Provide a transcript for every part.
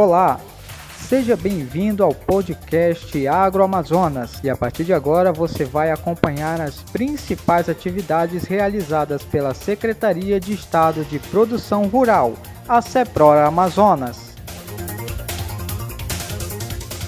Olá, seja bem-vindo ao podcast Agroamazonas e a partir de agora você vai acompanhar as principais atividades realizadas pela Secretaria de Estado de Produção Rural, a CEPROR Amazonas.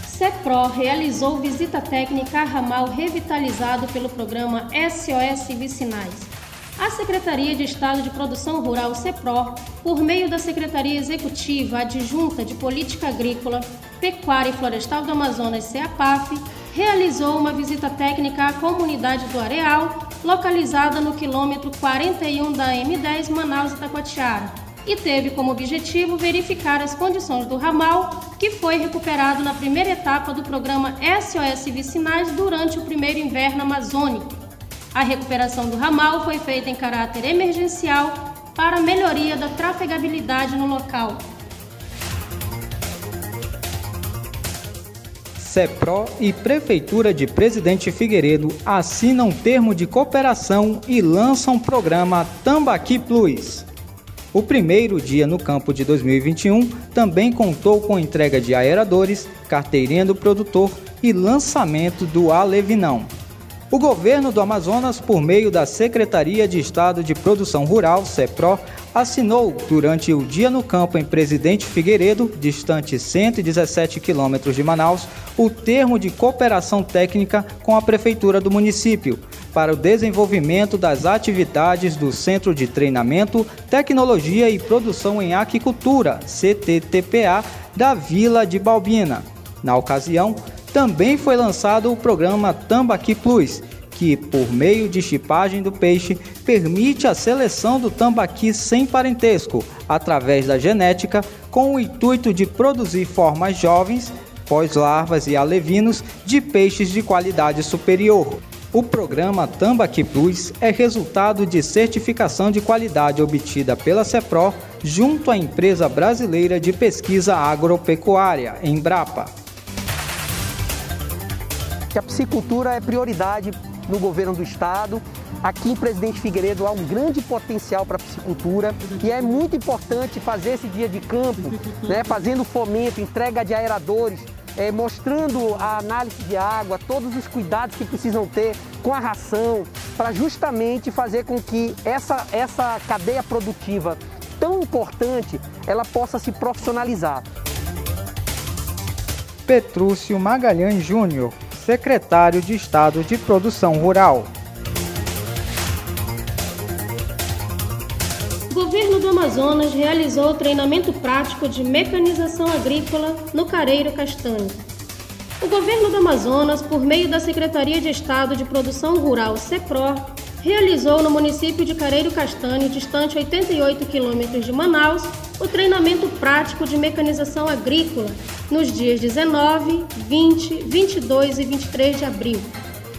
CEPRO realizou visita técnica a ramal revitalizado pelo programa SOS Vicinais a Secretaria de Estado de Produção Rural, CEPRO, por meio da Secretaria Executiva Adjunta de Política Agrícola, Pecuária e Florestal do Amazonas, CEAPAF, realizou uma visita técnica à comunidade do Areal, localizada no quilômetro 41 da M10 Manaus-Itacoatiara, e teve como objetivo verificar as condições do ramal, que foi recuperado na primeira etapa do programa SOS Vicinais durante o primeiro inverno amazônico a recuperação do ramal foi feita em caráter emergencial para melhoria da trafegabilidade no local. CEPRO e Prefeitura de Presidente Figueiredo assinam termo de cooperação e lançam programa Tambaqui Plus. O primeiro dia no campo de 2021 também contou com entrega de aeradores, carteirinha do produtor e lançamento do Alevinão. O governo do Amazonas, por meio da Secretaria de Estado de Produção Rural, CEPRO, assinou durante o Dia no Campo em Presidente Figueiredo, distante 117 quilômetros de Manaus, o termo de cooperação técnica com a Prefeitura do município para o desenvolvimento das atividades do Centro de Treinamento, Tecnologia e Produção em Aquicultura, CTTPA, da Vila de Balbina. Na ocasião, também foi lançado o programa Tambaqui Plus, que, por meio de chipagem do peixe, permite a seleção do tambaqui sem parentesco, através da genética, com o intuito de produzir formas jovens, pós-larvas e alevinos de peixes de qualidade superior. O programa Tambaqui Plus é resultado de certificação de qualidade obtida pela CEPRO junto à empresa brasileira de pesquisa agropecuária, Embrapa que a piscicultura é prioridade no governo do estado. Aqui em Presidente Figueiredo há um grande potencial para a piscicultura e é muito importante fazer esse dia de campo, né, fazendo fomento, entrega de aeradores, é, mostrando a análise de água, todos os cuidados que precisam ter com a ração, para justamente fazer com que essa, essa cadeia produtiva tão importante ela possa se profissionalizar. Petrúcio Magalhães Júnior secretário de Estado de Produção Rural. O governo do Amazonas realizou treinamento prático de mecanização agrícola no Careiro Castanho. O governo do Amazonas, por meio da Secretaria de Estado de Produção Rural, CEPRO, realizou no município de Careiro Castanho, distante 88 quilômetros de Manaus, o treinamento prático de mecanização agrícola nos dias 19, 20, 22 e 23 de abril.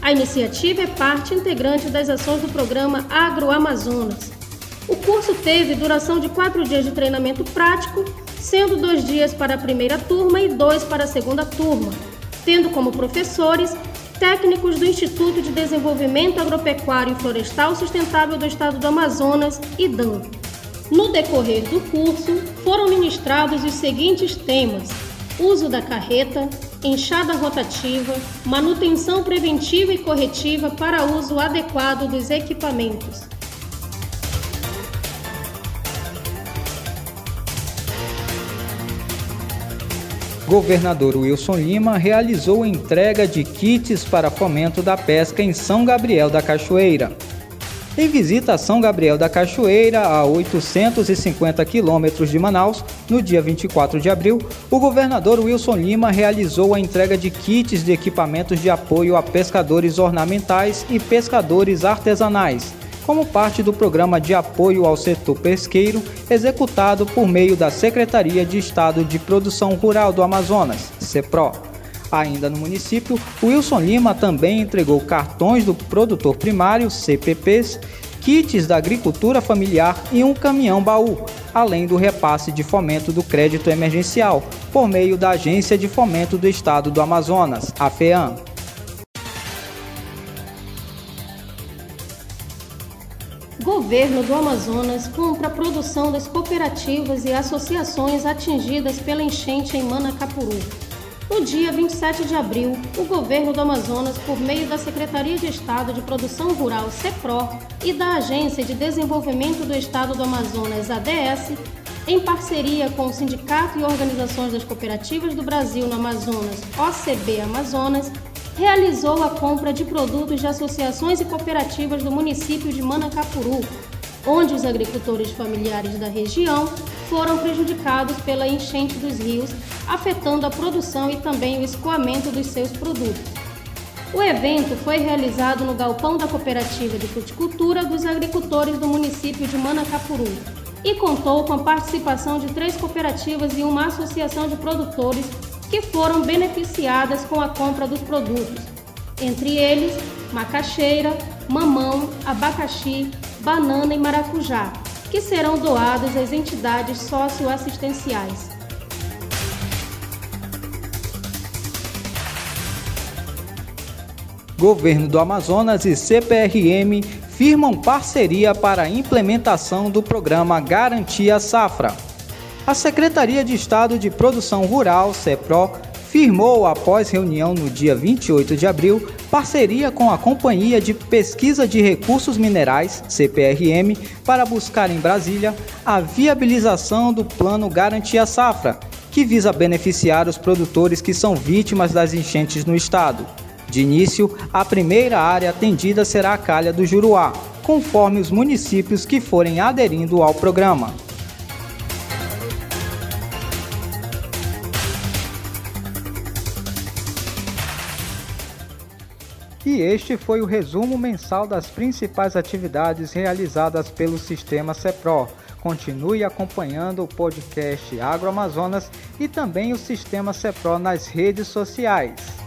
A iniciativa é parte integrante das ações do programa Agroamazonas. O curso teve duração de quatro dias de treinamento prático, sendo dois dias para a primeira turma e dois para a segunda turma, tendo como professores técnicos do Instituto de Desenvolvimento Agropecuário e Florestal Sustentável do Estado do Amazonas, IDAM. No decorrer do curso, foram ministrados os seguintes temas: uso da carreta, enxada rotativa, manutenção preventiva e corretiva para uso adequado dos equipamentos. Governador Wilson Lima realizou entrega de kits para fomento da pesca em São Gabriel da Cachoeira. Em visita a São Gabriel da Cachoeira, a 850 quilômetros de Manaus, no dia 24 de abril, o governador Wilson Lima realizou a entrega de kits de equipamentos de apoio a pescadores ornamentais e pescadores artesanais como parte do programa de apoio ao setor pesqueiro executado por meio da Secretaria de Estado de Produção Rural do Amazonas, CEPRO. Ainda no município, Wilson Lima também entregou cartões do produtor primário, CPPs, kits da agricultura familiar e um caminhão baú, além do repasse de fomento do crédito emergencial, por meio da Agência de Fomento do Estado do Amazonas, a FEAM. Governo do Amazonas cumpre a produção das cooperativas e associações atingidas pela enchente em Manacapuru. No dia 27 de abril, o governo do Amazonas, por meio da Secretaria de Estado de Produção Rural, CEPRO, e da Agência de Desenvolvimento do Estado do Amazonas, ADS, em parceria com o Sindicato e Organizações das Cooperativas do Brasil no Amazonas, OCB Amazonas, realizou a compra de produtos de associações e cooperativas do município de Manacapuru, onde os agricultores familiares da região foram prejudicados pela enchente dos rios, afetando a produção e também o escoamento dos seus produtos. O evento foi realizado no galpão da Cooperativa de Fruticultura dos Agricultores do município de Manacapuru e contou com a participação de três cooperativas e uma associação de produtores que foram beneficiadas com a compra dos produtos, entre eles macaxeira, mamão, abacaxi, banana e maracujá, que serão doados às entidades socioassistenciais. Governo do Amazonas e CPRM firmam parceria para a implementação do programa Garantia Safra. A Secretaria de Estado de Produção Rural, CEPRO, firmou, após reunião no dia 28 de abril, parceria com a Companhia de Pesquisa de Recursos Minerais, CPRM, para buscar em Brasília a viabilização do Plano Garantia Safra, que visa beneficiar os produtores que são vítimas das enchentes no estado. De início, a primeira área atendida será a Calha do Juruá, conforme os municípios que forem aderindo ao programa. E este foi o resumo mensal das principais atividades realizadas pelo Sistema CEPRO. Continue acompanhando o podcast Agroamazonas e também o Sistema CEPRO nas redes sociais.